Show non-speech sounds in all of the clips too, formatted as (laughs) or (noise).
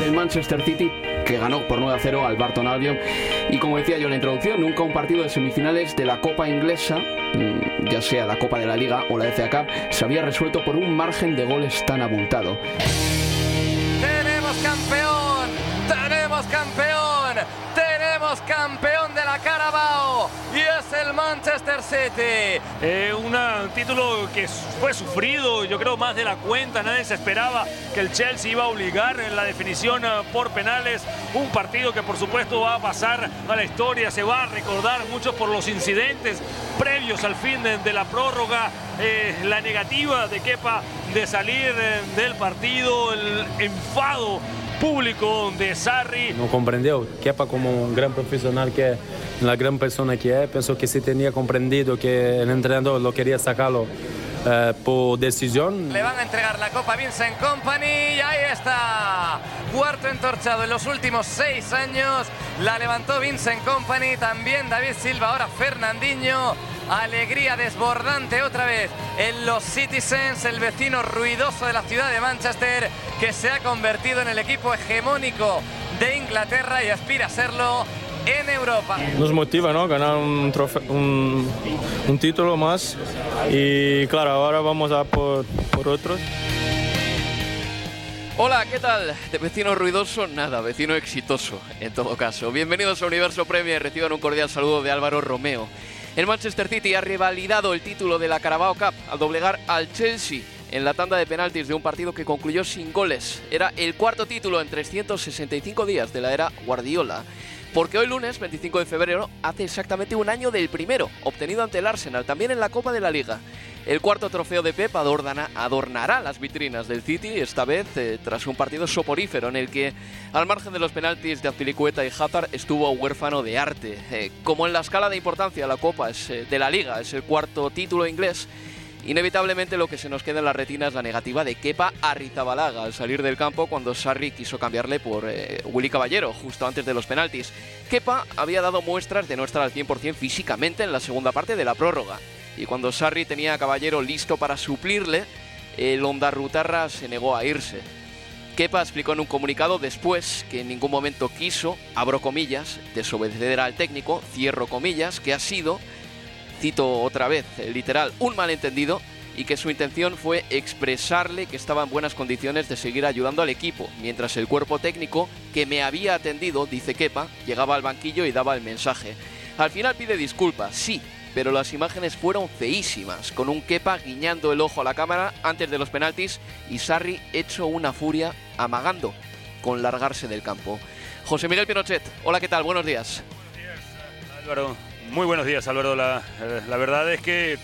Del Manchester City que ganó por 9 a 0 al Barton Albion. Y como decía yo en la introducción nunca un partido de semifinales de la Copa Inglesa mm, ya sea la Copa de la Liga o la FA Cup se había resuelto por un margen de goles tan abultado. Tenemos campeón, tenemos campeón, tenemos campeón Carabao y es el Manchester City. Eh, un título que fue sufrido, yo creo más de la cuenta, nadie se esperaba que el Chelsea iba a obligar en la definición eh, por penales, un partido que por supuesto va a pasar a la historia, se va a recordar mucho por los incidentes previos al fin de, la prórroga, eh, la negativa de Kepa de salir del partido, el enfado público de Sarri. Não compreendeu. Kepa como um grande profissional que é, uma grande pessoa que é, pensou que se tinha compreendido que o treinador lo queria sacá-lo eh, por decisión. Le van a entregar la Copa Vincent Company y ahí está. Cuarto entorchado en los últimos seis años. La levantó Vincent Company, también David Silva, ahora Fernandinho. Alegría desbordante otra vez en los Citizens, el vecino ruidoso de la ciudad de Manchester, que se ha convertido en el equipo hegemónico de Inglaterra y aspira a serlo en Europa. Nos motiva, ¿no? Ganar un, trofe- un, un título más y claro, ahora vamos a por, por otros. Hola, ¿qué tal? De vecino ruidoso, nada, vecino exitoso, en todo caso. Bienvenidos a Universo Premier, reciban un cordial saludo de Álvaro Romeo. El Manchester City ha revalidado el título de la Carabao Cup al doblegar al Chelsea en la tanda de penaltis de un partido que concluyó sin goles. Era el cuarto título en 365 días de la era Guardiola. Porque hoy lunes, 25 de febrero, hace exactamente un año del primero, obtenido ante el Arsenal, también en la Copa de la Liga. El cuarto trofeo de Pep adornará, adornará las vitrinas del City, esta vez eh, tras un partido soporífero en el que, al margen de los penaltis de Azpilicueta y Hazard, estuvo huérfano de arte. Eh, como en la escala de importancia la Copa es, eh, de la Liga es el cuarto título inglés, Inevitablemente lo que se nos queda en la retina es la negativa de Kepa Arrizabalaga al salir del campo cuando Sarri quiso cambiarle por eh, Willy Caballero justo antes de los penaltis. Kepa había dado muestras de no estar al 100% físicamente en la segunda parte de la prórroga y cuando Sarri tenía a Caballero listo para suplirle, el Ondarrutarra se negó a irse. Kepa explicó en un comunicado después que en ningún momento quiso, abro comillas, desobedecer al técnico, cierro comillas, que ha sido cito otra vez, eh, literal, un malentendido y que su intención fue expresarle que estaba en buenas condiciones de seguir ayudando al equipo, mientras el cuerpo técnico que me había atendido, dice Kepa, llegaba al banquillo y daba el mensaje. Al final pide disculpas, sí, pero las imágenes fueron feísimas, con un Kepa guiñando el ojo a la cámara antes de los penaltis y Sarri hecho una furia amagando con largarse del campo. José Miguel Pinochet, hola, ¿qué tal? Buenos días. Álvaro, muy buenos días, Álvaro. La, eh, verdad es que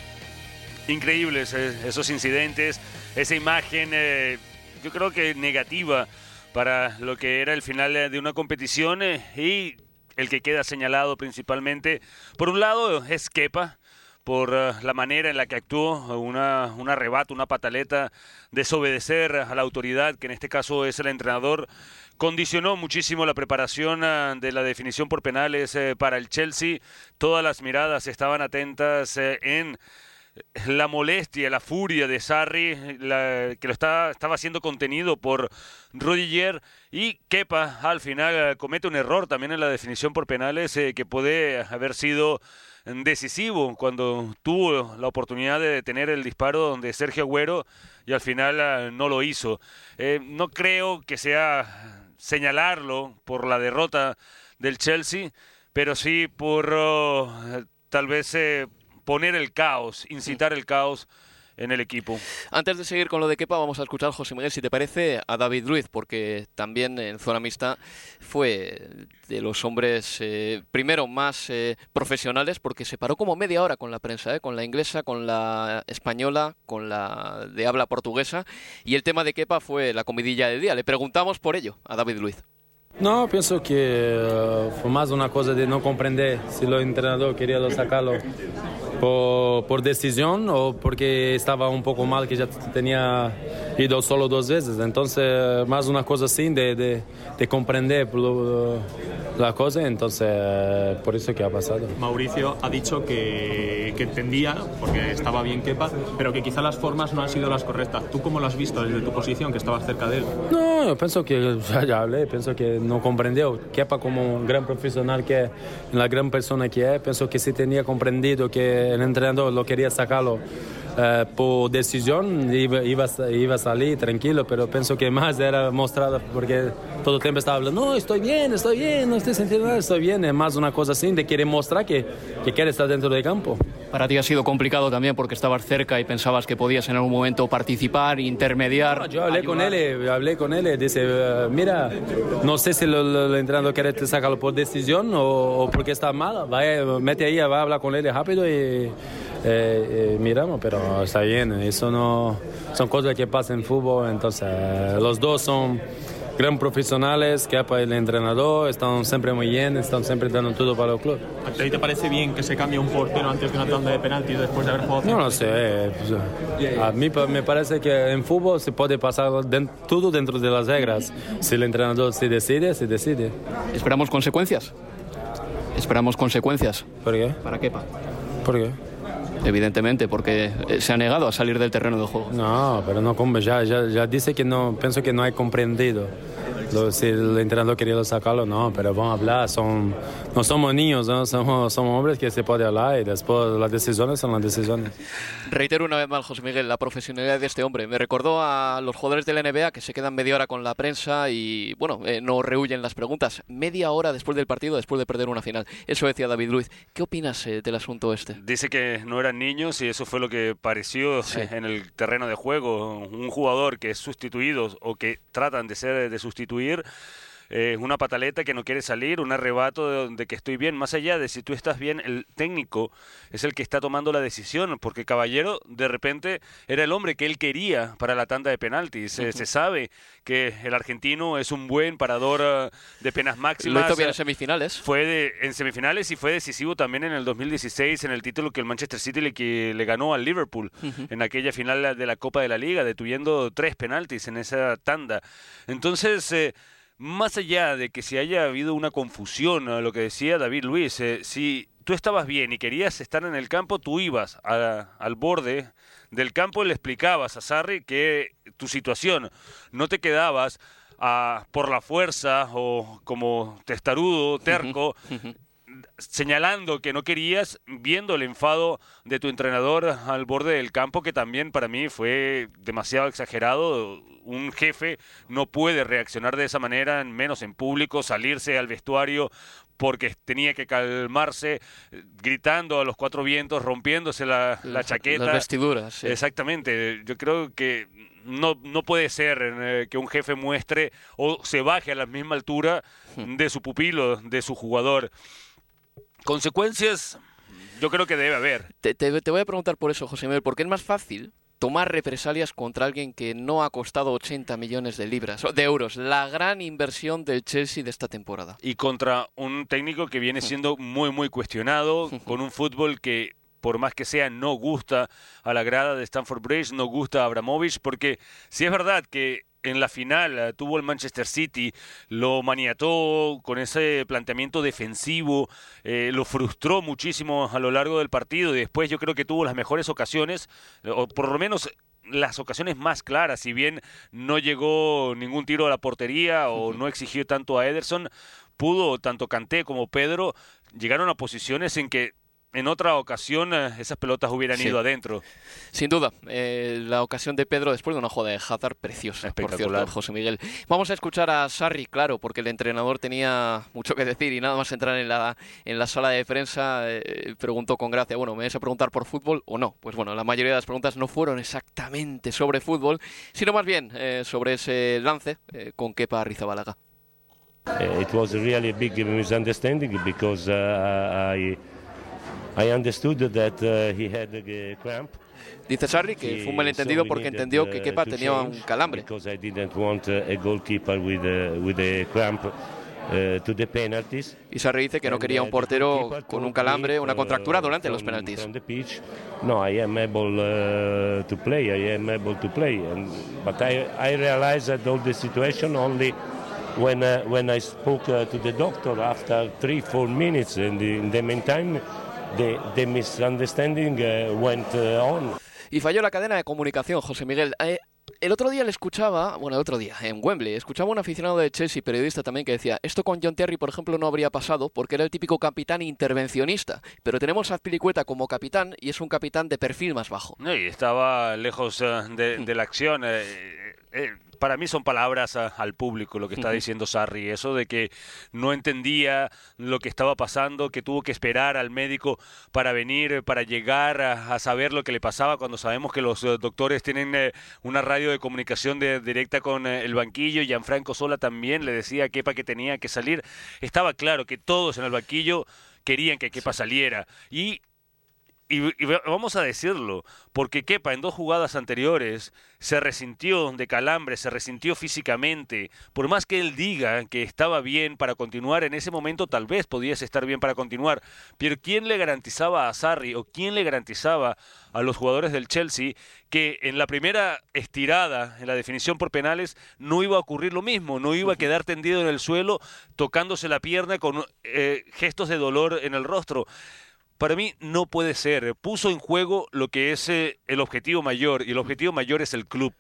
increíbles eh, esos incidentes, esa imagen, eh, yo creo que negativa para lo que era el final de una competición y el que queda señalado principalmente, por un lado es Kepa, por eh, la manera en la que actuó, una, un arrebato, una pataleta, desobedecer a la autoridad, que en este caso es el entrenador, condicionó muchísimo la preparación eh, de la definición por penales eh, para el Chelsea. Todas las miradas estaban atentas en la molestia, la furia de Sarri, que lo estaba, estaba siendo contenido por Rudiger y Kepa al final comete un error también en la definición por penales que puede haber sido decisivo cuando tuvo la oportunidad de detener el disparo donde Sergio Agüero y al final ah, no lo hizo. Eh, no creo que sea señalarlo por la derrota del Chelsea, pero sí por oh, tal vez eh, poner el caos, incitar el caos en el equipo. Antes de seguir con lo de Kepa, vamos a escuchar, José Miguel, si te parece, a David Ruiz, porque también en zona mixta fue de los hombres, eh, primero, más eh, profesionales, porque se paró como media hora con la prensa, eh, con la inglesa, con la española, con la de habla portuguesa, y el tema de Kepa fue la comidilla del día. Le preguntamos por ello a David Ruiz. No, pienso que fue más una cosa de no comprender si el entrenador quería sacarlo por, decisión o porque estaba un poco mal que ya tenía ido solo dos veces. Entonces, más una cosa así de, de, comprender la cosa, entonces por eso que ha pasado. Mauricio ha dicho que, que entendía, porque estaba bien Kepa, pero que quizá las formas no han sido las correctas. ¿Tú cómo lo has visto desde tu posición, que estabas cerca de él? No, yo pienso que, (laughs) ya hablé, pienso que no comprendió. Kepa como un gran profesional que es, la gran persona que es, pienso que si tenía comprendido que el entrenador lo quería sacarlo eh, por decisión, iba, iba, a salir tranquilo, pero pienso que más era mostrado porque todo el tiempo estaba hablando, no, estoy bien, estoy bien, no estoy sintiendo nada, estoy bien. Es más una cosa así de querer mostrar que, que quiere estar dentro del campo. Para ti ha sido complicado también porque estabas cerca y pensabas que podías en algún momento participar, intermediar. yo hablé con él, hablé con él, dice, eh, mira, no sé si el entrenador quiere sacarlo por decisión o, porque está mal, vaya, mete ahí, va a hablar con él rápido y eh, eh, miramos, pero está bien, eso no son cosas que pasan en fútbol, entonces los dos son gran profesionales, que para el entrenador, están siempre muy bien, están siempre dando todo para el club. ¿A ti te parece bien que se cambie un portero antes de una tanda de penaltis después de haber jugado? No lo sé. Pues, a mí me parece que en fútbol se puede pasar todo dentro de las reglas. Si el entrenador se decide, se decide. ¿Esperamos consecuencias? Esperamos consecuencias. ¿Por qué? ¿Para qué? ¿Por qué? Evidentemente, porque eh, se ha negado a salir del terreno de juego. No, pero no, ya, ya, ya dice que no, pienso que no ha comprendido si el entrenador quería sacarlo, no, pero vamos a hablar, son, no somos niños, ¿no? somos, somos hombres que se puede hablar y después las decisiones son las decisiones. Reitero una vez más, José Miguel, la profesionalidad de este hombre. Me recordó a los jugadores de la NBA que se quedan media hora con la prensa y, bueno, eh, no rehuyen las preguntas. Media hora después del partido, después de perder una final. Eso decía David Luiz. ¿Qué opinas eh, del asunto este? Dice que no eran niños y eso fue lo que pareció en el terreno de juego. Un jugador que es sustituido o que tratan de ser de sustituir es una pataleta que no quiere salir, un arrebato de, que estoy bien. Más allá de si tú estás bien, el técnico es el que está tomando la decisión, porque Caballero de repente era el hombre que él quería para la tanda de penaltis. Se sabe que el argentino es un buen parador eh, de penas máximas. Lo hizo bien en semifinales. Fue en semifinales y fue decisivo también en el 2016 en el título que el Manchester City le, que le ganó al Liverpool en aquella final de la Copa de la Liga, detuyendo tres penaltis en esa tanda. Entonces... Eh, más allá de que si haya habido una confusión, a lo que decía David Luis, eh, si tú estabas bien y querías estar en el campo, tú ibas al borde del campo y le explicabas a Sarri que tu situación no te quedabas por la fuerza o como testarudo, terco, señalando que no querías, viendo el enfado de tu entrenador al borde del campo, que también para mí fue demasiado exagerado. Un jefe no puede reaccionar de esa manera, menos en público, salirse al vestuario porque tenía que calmarse, gritando a los cuatro vientos, rompiéndose la, chaqueta. Las vestiduras. Exactamente. Yo creo que no, no puede ser eh, que un jefe muestre o se baje a la misma altura hmm. de su pupilo, de su jugador. Consecuencias, yo creo que debe haber. Te, te, voy a preguntar por eso, José Miguel, porque es más fácil tomar represalias contra alguien que no ha costado 80 millones de libras, de euros, la gran inversión del Chelsea de esta temporada. Y contra un técnico que viene siendo muy, muy cuestionado, con un fútbol que por más que sea, no gusta a la grada de Stanford Bridge, no gusta a Abramovich, porque si es verdad que en la final eh, tuvo el Manchester City, lo maniató con ese planteamiento defensivo, eh, lo frustró muchísimo a lo largo del partido y después yo creo que tuvo las mejores ocasiones, o por lo menos las ocasiones más claras, si bien no llegó ningún tiro a la portería o no exigió tanto a Ederson, pudo tanto Canté como Pedro llegaron a posiciones en que en otra ocasión eh, esas pelotas hubieran ido adentro. Sin duda, eh, la ocasión de Pedro después de una jugada de Hazard preciosa, por cierto, José Miguel. Vamos a escuchar a Sarri, claro, porque el entrenador tenía mucho que decir y nada más entrar en la, en la sala de prensa eh, preguntó con gracia, bueno, ¿me vas a preguntar por fútbol o no? Pues bueno, la mayoría de las preguntas no fueron exactamente sobre fútbol, sino más bien sobre ese lance con Kepa Rizabalaga. Uh, it was really a big misunderstanding because uh, I I understood that uh, he had a cramp. Dice Sarri que fue un malentendido porque entendió que Kepa tenía un calambre. Because I didn't want a goalkeeper with a, with a cramp. Uh, to the penalties. Y Sarri dice que no quería un portero con un calambre, una contractura durante los penaltis. No, I am able uh, to play. I am able to play. And, but I, I realized that all the situation only when uh, when I spoke uh, to the doctor after three four minutes. And in the meantime, the, the misunderstanding uh, went uh, on. Y falló la cadena de comunicación, José Miguel. Eh, el otro día le escuchaba, bueno, el otro día, en Wembley, escuchaba a un aficionado de Chelsea, periodista también, que decía, esto con John Terry, por ejemplo, no habría pasado porque era el típico capitán intervencionista, pero tenemos a Pilicueta como capitán y es un capitán de perfil más bajo. y estaba lejos eh, de, de, la acción. Eh, eh, para mí son palabras al público lo que está diciendo Sarri, eso de que no entendía lo que estaba pasando, que tuvo que esperar al médico para venir, para llegar a, saber lo que le pasaba cuando sabemos que los eh, doctores tienen eh, una radio de comunicación de, directa con el banquillo, y Gianfranco Sola también le decía a Kepa que tenía que salir, estaba claro que todos en el banquillo querían que Kepa saliera. Y y, vamos a decirlo, porque Kepa en dos jugadas anteriores se resintió de calambre, se resintió físicamente. Por más que él diga que estaba bien para continuar, en ese momento tal vez podías estar bien para continuar. Pero ¿quién le garantizaba a Sarri o quién le garantizaba a los jugadores del Chelsea que en la primera estirada, en la definición por penales, no iba a ocurrir lo mismo? No iba a quedar tendido en el suelo tocándose la pierna con eh, gestos de dolor en el rostro para mí no puede ser. Puso en juego lo que es eh, el objetivo mayor y el objetivo mayor es el club.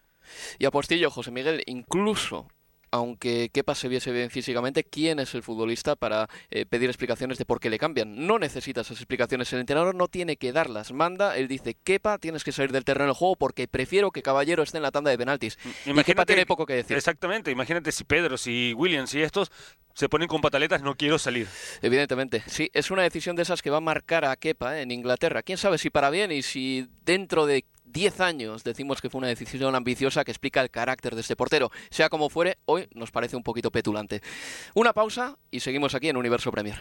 Y apostillo, José Miguel, incluso aunque Kepa se viese bien físicamente, ¿quién es el futbolista para eh, pedir explicaciones de por qué le cambian? No necesita esas explicaciones. El entrenador no tiene que darlas. Manda, él dice, Kepa, tienes que salir del terreno del juego porque prefiero que Caballero esté en la tanda de penaltis. Imagínate, y Kepa tiene poco que decir. Exactamente. Imagínate si Pedro, si Williams y estos se ponen con pataletas, no quiero salir. Evidentemente, sí, es una decisión de esas que va a marcar a Kepa ¿eh? en Inglaterra. Quién sabe si para bien y si dentro de 10 años decimos que fue una decisión ambiciosa que explica el carácter de este portero. Sea como fuere, hoy nos parece un poquito petulante. Una pausa y seguimos aquí en Universo Premier.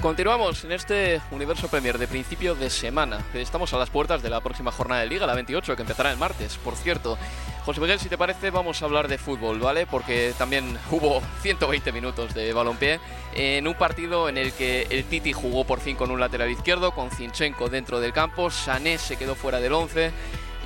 Continuamos en este Universo Premier de principio de semana. Estamos a las puertas de la próxima jornada de Liga, la 28, que empezará el martes. Por cierto, José Miguel, si te parece, vamos a hablar de fútbol, ¿vale? Porque también (laughs) hubo 120 minutos de balompié en un partido en el que el Titi jugó por fin con un lateral izquierdo, con Zinchenko dentro del campo, Sané se quedó fuera del 11,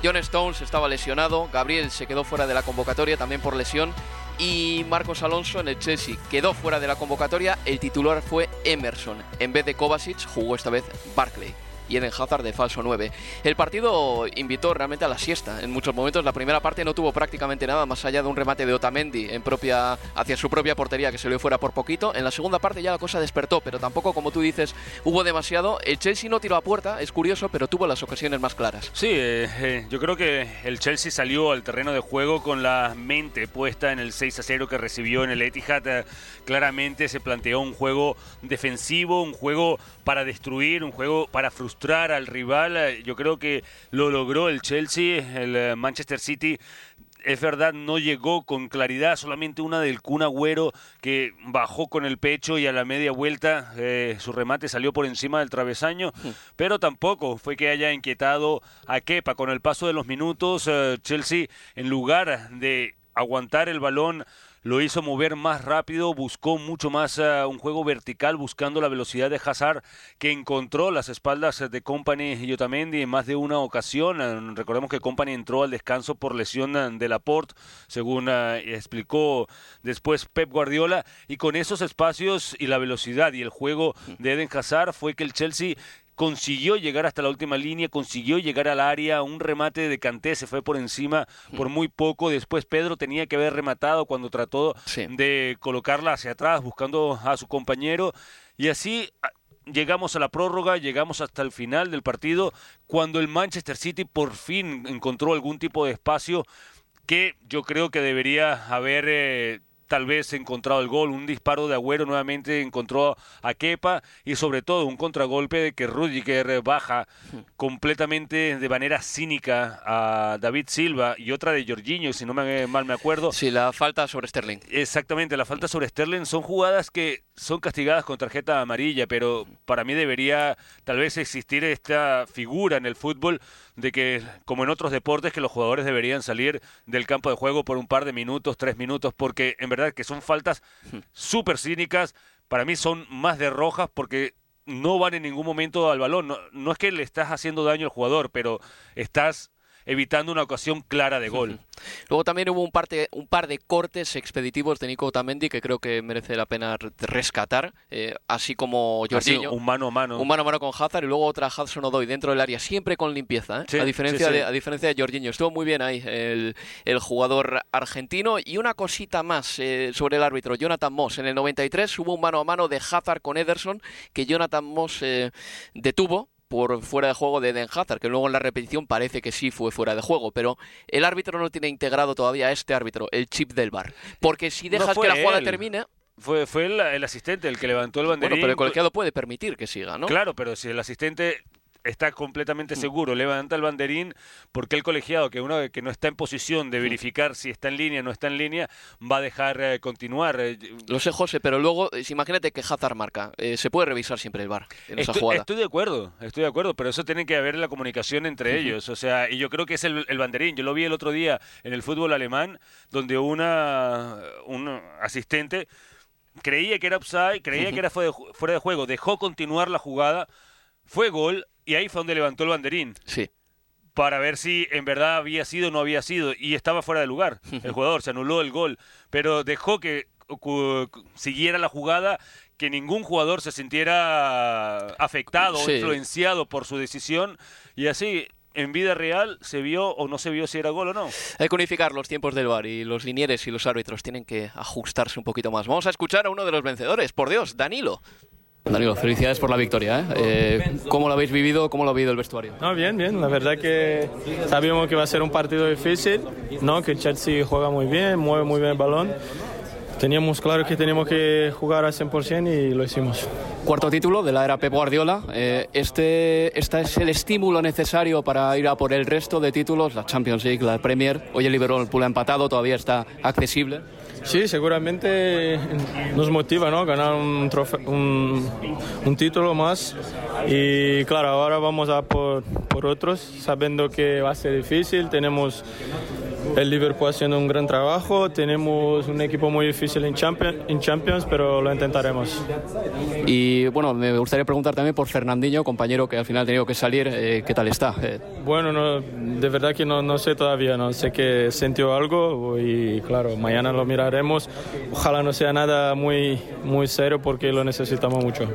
John Stones estaba lesionado, Gabriel se quedó fuera de la convocatoria también por lesión y Marcos Alonso en el Chelsea quedó fuera de la convocatoria. El titular fue Emerson. En vez de Kovacic jugó esta vez Barclay y Eden Hazard de falso 9. El partido invitó realmente a la siesta en muchos momentos. La primera parte no tuvo prácticamente nada más allá de un remate de Otamendi en propia, hacia su propia portería que se le fuera por poquito. En la segunda parte ya la cosa despertó, pero tampoco, como tú dices, hubo demasiado. El Chelsea no tiró a puerta, es curioso, pero tuvo las ocasiones más claras. Sí, eh, eh, yo creo que el Chelsea salió al terreno de juego con la mente puesta en el 6 a 0 que recibió en el Etihad. Claramente se planteó un juego defensivo, un juego para destruir, un juego para frustrar al rival. Yo creo que lo logró el Chelsea, el eh, Manchester City es verdad, no llegó con claridad, solamente una del Kun Agüero que bajó con el pecho y a la media vuelta eh, su remate salió por encima del travesaño, pero tampoco fue que haya inquietado a Kepa. Con el paso de los minutos, eh, Chelsea, en lugar de aguantar el balón, lo hizo mover más rápido, buscó mucho más uh, un juego vertical, buscando la velocidad de Hazard, que encontró las espaldas de Company y Otamendi en más de una ocasión. Uh, recordemos que Company entró al descanso por lesión de Laporte, según explicó después Pep Guardiola, y con esos espacios y la velocidad y el juego de Eden Hazard fue que el Chelsea consiguió llegar hasta la última línea, consiguió llegar al área, un remate de Canté se fue por encima por muy poco, después Pedro tenía que haber rematado cuando trató de colocarla hacia atrás buscando a su compañero y así ah, llegamos a la prórroga, llegamos hasta el final del partido, cuando el Manchester City por fin encontró algún tipo de espacio que yo creo que debería haber eh, tal vez encontrado el gol, un disparo de Agüero nuevamente encontró a Kepa y sobre todo un contragolpe de que Rudiger baja completamente de manera cínica a David Silva y otra de Jorginho, si no me, mal me acuerdo. Sí, la falta sobre Sterling. Exactamente, la falta sobre Sterling son jugadas que son castigadas con tarjeta amarilla, pero para mí debería tal vez existir esta figura en el fútbol de que, como en otros deportes, que los jugadores deberían salir del campo de juego por un par de minutos, tres minutos, porque en verdad que son faltas súper cínicas, para mí son más de rojas porque no van en ningún momento al balón. No, no es que le estás haciendo daño al jugador, pero estás evitando una ocasión clara de gol. (laughs) Luego también hubo un, parte, un par de cortes expeditivos de Nico Otamendi que creo que merece la pena rescatar, eh, así como Jorginho. un mano a mano. Un mano a mano con Hazard y luego otra Hudson Odoi dentro del área, siempre con limpieza, ¿eh? a, diferencia De, a diferencia de Jorginho. Estuvo muy bien ahí el, el jugador argentino. Y una cosita más eh, sobre el árbitro, Jonathan Moss. En el 93 hubo un mano a mano de Hazard con Ederson que Jonathan Moss detuvo por fuera de juego de Eden Hazard, que luego en la repetición parece que sí fue fuera de juego, pero el árbitro no tiene integrado todavía este árbitro, el chip del bar. Porque si dejas que la jugada termine, fue, fue el, asistente el que levantó el banderín. Bueno, pero el colegiado puede permitir que siga, ¿no? Claro, pero si el asistente está completamente mm. seguro, levanta el banderín, porque el colegiado, que uno que no está en posición de mm. verificar si está en línea o no está en línea, va a dejar eh, continuar. Eh, Lo sé, José, pero luego, eh, imagínate que Hazard marca, se puede revisar siempre el bar en esa jugada. Estoy de acuerdo, estoy de acuerdo, pero eso tiene que haber la comunicación entre ellos, o sea, y yo creo que es el, banderín. Yo lo vi el otro día en el fútbol alemán, donde una un asistente creía que era upside, creía que era fuera de juego, dejó continuar la jugada, fue gol y ahí fue donde levantó el banderín. Sí. Para ver si en verdad había sido o no había sido. Y estaba fuera de lugar. El jugador se anuló el gol. Pero dejó que siguiera la jugada, que ningún jugador se sintiera afectado o influenciado por su decisión. Y así en vida real se vio o no se vio si era gol o no. Hay que unificar los tiempos del bar y los linieres y los árbitros tienen que ajustarse un poquito más. Vamos a escuchar a uno de los vencedores, por Dios, Danilo. Danilo, felicidades por la victoria. ¿eh? Eh, ¿Cómo lo habéis vivido? ¿Cómo lo ha vivido el vestuario? No, bien, bien. La verdad que sabíamos que va a ser un partido difícil, ¿no? que Chelsea juega muy bien, mueve muy bien el balón. Teníamos claro que teníamos que jugar al 100% y lo hicimos. Cuarto título de la era Pep Guardiola. Eh, este, ¿Este es el estímulo necesario para ir a por el resto de títulos? La Champions League, la Premier. Hoy el Liverpool ha empatado, todavía está accesible. Sí, seguramente nos motiva ¿no? ganar un, un, un, título más y claro, ahora vamos a por, por otros, sabiendo que va a ser difícil, tenemos el Liverpool haciendo un gran trabajo. Tenemos un equipo muy difícil en Champions, en Champions, pero lo intentaremos. Y bueno, me gustaría preguntar también por Fernandinho, compañero que al final ha tenido que salir. Eh, ¿Qué tal está? Eh, bueno, no, de verdad que no, no, sé todavía. No sé que sintió algo y claro, mañana lo miraremos. Ojalá no sea nada muy, muy serio porque lo necesitamos mucho.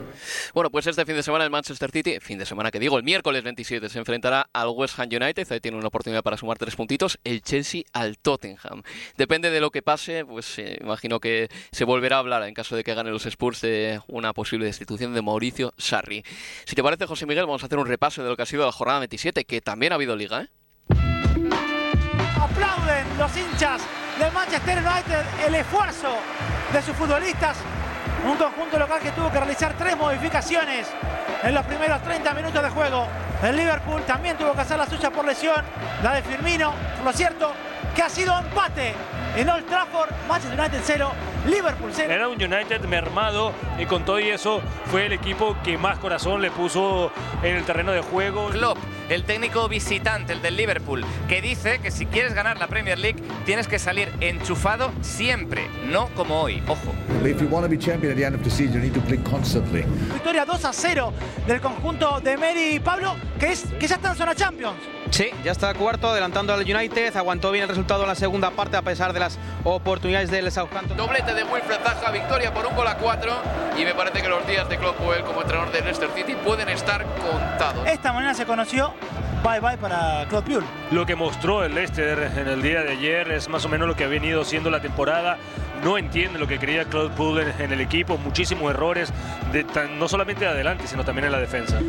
Bueno, pues este fin de semana el Manchester City, fin de semana que digo, el miércoles 27 se enfrentará al West Ham United. Ahí tiene una oportunidad para sumar tres puntitos. El Chelsea al Tottenham. Depende de lo que pase, pues eh, imagino que se volverá a hablar en caso de que gane los Spurs de una posible destitución de Mauricio Sarri. Si te parece, José Miguel, vamos a hacer un repaso de lo que ha sido la jornada 27, que también ha habido liga, ¿eh? Aplauden los hinchas del Manchester United el esfuerzo de sus futbolistas. Un conjunto local que tuvo que realizar tres modificaciones en los primeros 30 minutos de juego. El Liverpool también tuvo que hacer la suya por lesión, la de Firmino. Por lo cierto, que ha sido empate en Old Trafford, Manchester United 0, Liverpool 0. Era un United mermado y con todo y eso fue el equipo que más corazón le puso en el terreno de juego. Klopp, el técnico visitante, el del Liverpool, que dice que si quieres ganar la Premier League tienes que salir enchufado siempre, no como hoy. Ojo. Victoria 2 a 0 del conjunto de Mary y Pablo, que, es, que ya está en zona Champions. Sí, ya está cuarto, adelantando al United, aguantó bien el resultado en la segunda parte a pesar de las oportunidades del Southampton. Doblete de Wilfred Zaha, victoria por un gol a cuatro y me parece que los días de Klopp como entrenador de Leicester City pueden estar contados. Esta mañana se conoció bye bye para Klopp Puel. Lo que mostró el Leicester en el día de ayer es más o menos lo que ha venido siendo la temporada. No entiende lo que quería Claude Puel en, el equipo, muchísimos errores, de, no solamente de adelante, sino también en la defensa.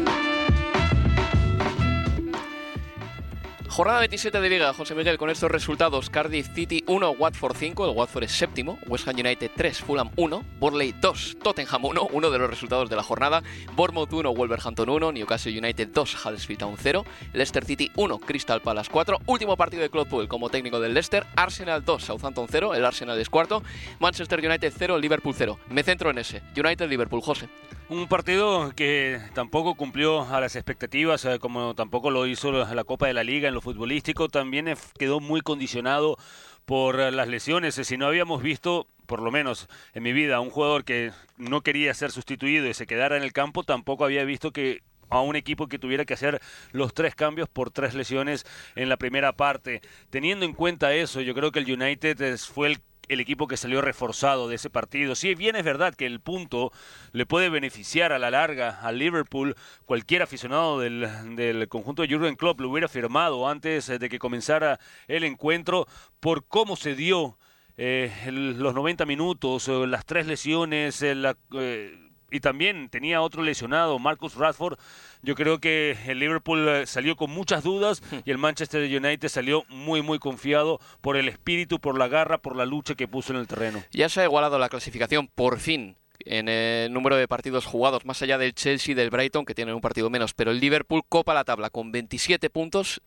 Jornada 27 de Liga, José Miguel, con estos resultados: Cardiff City 1, Watford 5, el Watford es séptimo, West Ham United 3, Fulham 1, Borley 2, Tottenham 1, uno de los resultados de la jornada, Bournemouth 1, Wolverhampton 1, Newcastle United 2, Huddersfield Town 0, Leicester City 1, Crystal Palace 4, último partido de Claude Puel como técnico del Leicester, Arsenal 2, Southampton 0, el Arsenal es cuarto, Manchester United 0, Liverpool 0. Me centro en ese, United-Liverpool, José. Un partido que tampoco cumplió a las expectativas, eh, como tampoco lo hizo la Copa de la Liga en futbolístico, también quedó muy condicionado por eh, las lesiones. Si no habíamos visto, por lo menos en mi vida, un jugador que no quería ser sustituido y se quedara en el campo, tampoco había visto que a un equipo que tuviera que hacer los tres cambios por tres lesiones en la primera parte. Teniendo en cuenta eso, yo creo que el United fue el el equipo que salió reforzado de ese partido. Si bien es verdad que el punto le puede beneficiar a la larga al Liverpool, cualquier aficionado del, conjunto de Jurgen Klopp lo hubiera firmado antes de que comenzara el encuentro por cómo se dio eh, los 90 minutos, eh, las tres lesiones, eh, la, y también tenía otro lesionado, Marcus Radford. Yo creo que el Liverpool eh, salió con muchas dudas hmm. y el Manchester United salió muy, muy confiado por el espíritu, por la garra, por la lucha que puso en el terreno. Ya se ha igualado la clasificación, por fin en el número de partidos jugados, más allá del Chelsea y del Brighton, que tienen un partido menos, pero el Liverpool copa la tabla con 27 puntos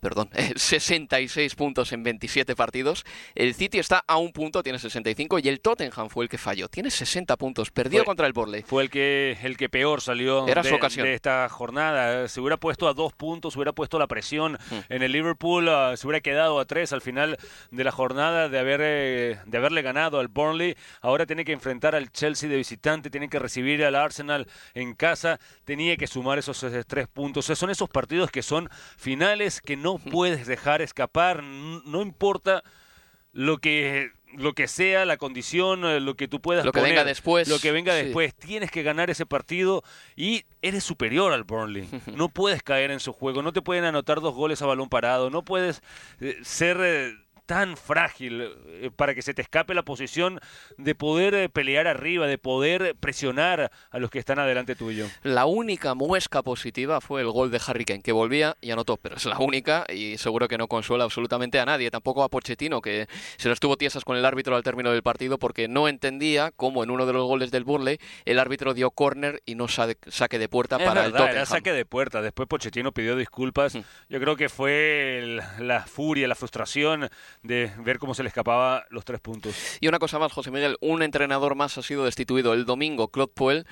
perdón, (laughs) 66 puntos en 27 partidos. El City está a un punto, tiene 65, y el Tottenham fue el que falló. Tiene 60 puntos, perdió contra el Borley. Fue el que, el que peor salió Era su ocasión. de esta jornada. Se hubiera puesto a dos puntos, hubiera puesto la presión hmm. en el Liverpool, ah, se hubiera quedado a tres al final de la jornada de, haber, eh, de haberle ganado al Burnley. Ahora tiene que enfrentar al Chelsea de visitante, tiene que recibir al Arsenal en casa, tenía que sumar esos tres puntos. son esos partidos que son finales que no puedes dejar escapar, no importa lo que lo que sea la condición, eh, lo que tú puedas lo que venga después, lo que venga después, tienes que ganar ese partido y eres superior al Burnley. No puedes caer en su juego, no te pueden anotar dos goles a balón parado, no puedes eh, ser eh, tan frágil eh, para que se te escape la posición de poder eh, pelear arriba, de poder presionar a los que están adelante tuyo. La única muesca positiva fue el gol de Harry Kane, que volvía y anotó, pero es la única y seguro que no consuela absolutamente a nadie, tampoco a Pochettino, que se lo estuvo tiesas con el árbitro al término del partido porque no entendía cómo en uno de los goles del Burley el árbitro dio córner y no saque de puerta para el Tottenham. Era saque de puerta, después Pochettino pidió disculpas. Yo creo que fue la furia, la frustración de ver cómo se le escapaba los tres puntos. Y una cosa más, José Miguel, un entrenador más ha sido destituido el domingo, Claude Puel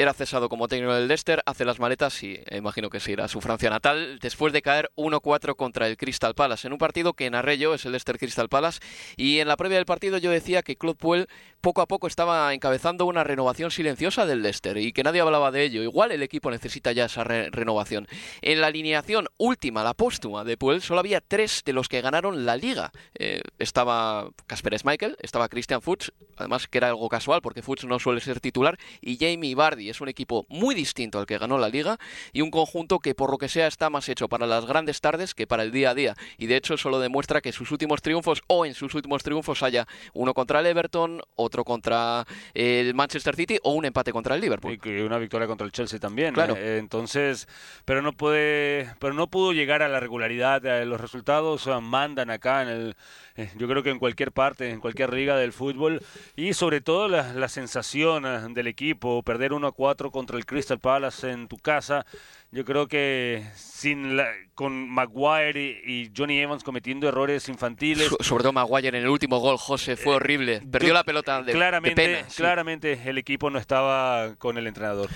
era cesado como técnico del Leicester, hace las maletas y eh, imagino que se irá a su Francia natal después de caer 1-4 contra el Crystal Palace, en un partido que narré yo, es el Leicester Crystal Palace, y en la previa del partido yo decía que Claude Puel poco a poco estaba encabezando una renovación silenciosa del Leicester y que nadie hablaba de ello. Igual el equipo necesita ya esa renovación. En la alineación última, la póstuma de Puel, solo había tres de los que ganaron la liga. Eh, estaba Casper Schmeichel, estaba Christian Fuchs, además que era algo casual porque Fuchs no suele ser titular, y Jamie Vardy es un equipo muy distinto al que ganó la liga y un conjunto que por lo que sea está más hecho para las grandes tardes que para el día a día. Y de hecho solo demuestra que sus últimos triunfos o en sus últimos triunfos haya uno contra el Everton, otro contra el Manchester City o un empate contra el Liverpool. Y una victoria contra el Chelsea también. Claro. Eh, entonces, pero no puede, pero no pudo llegar a la regularidad. Eh, los resultados mandan acá en el eh, yo creo que en cualquier parte, en cualquier liga del fútbol y sobre todo la, la sensación del equipo, perder 1 a 4 contra el Crystal Palace en tu casa, yo creo que sin la, con Maguire y, Johnny Evans cometiendo errores infantiles. sobre todo Maguire en el último gol, José, fue eh, horrible. Perdió la pelota de, claramente, pena, Claramente el equipo no estaba con el entrenador.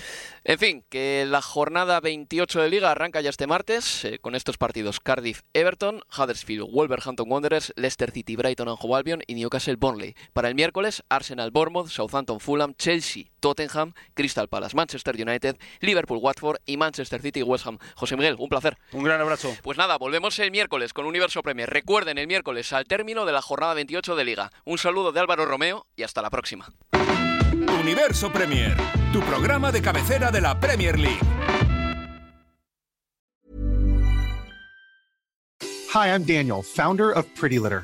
En fin, que la jornada 28 de Liga arranca ya este martes eh, con estos partidos: Cardiff-Everton, Huddersfield, Wolverhampton Wanderers, Leicester City, Brighton and Hove Albion y Newcastle-Burnley. Para el miércoles, Arsenal-Bournemouth, Southampton-Fulham, Chelsea, Tottenham, Crystal Palace, Manchester United, Liverpool-Watford y Manchester City West Ham. José Miguel, un placer. Un gran abrazo. Pues nada, volvemos el miércoles con Universo Premier. Recuerden el miércoles al término de la jornada 28 de Liga. Un saludo de Álvaro Romeo y hasta la próxima. Universo Premier, tu programa de cabecera de la Premier League. Hi, I'm Daniel, founder of Pretty Litter.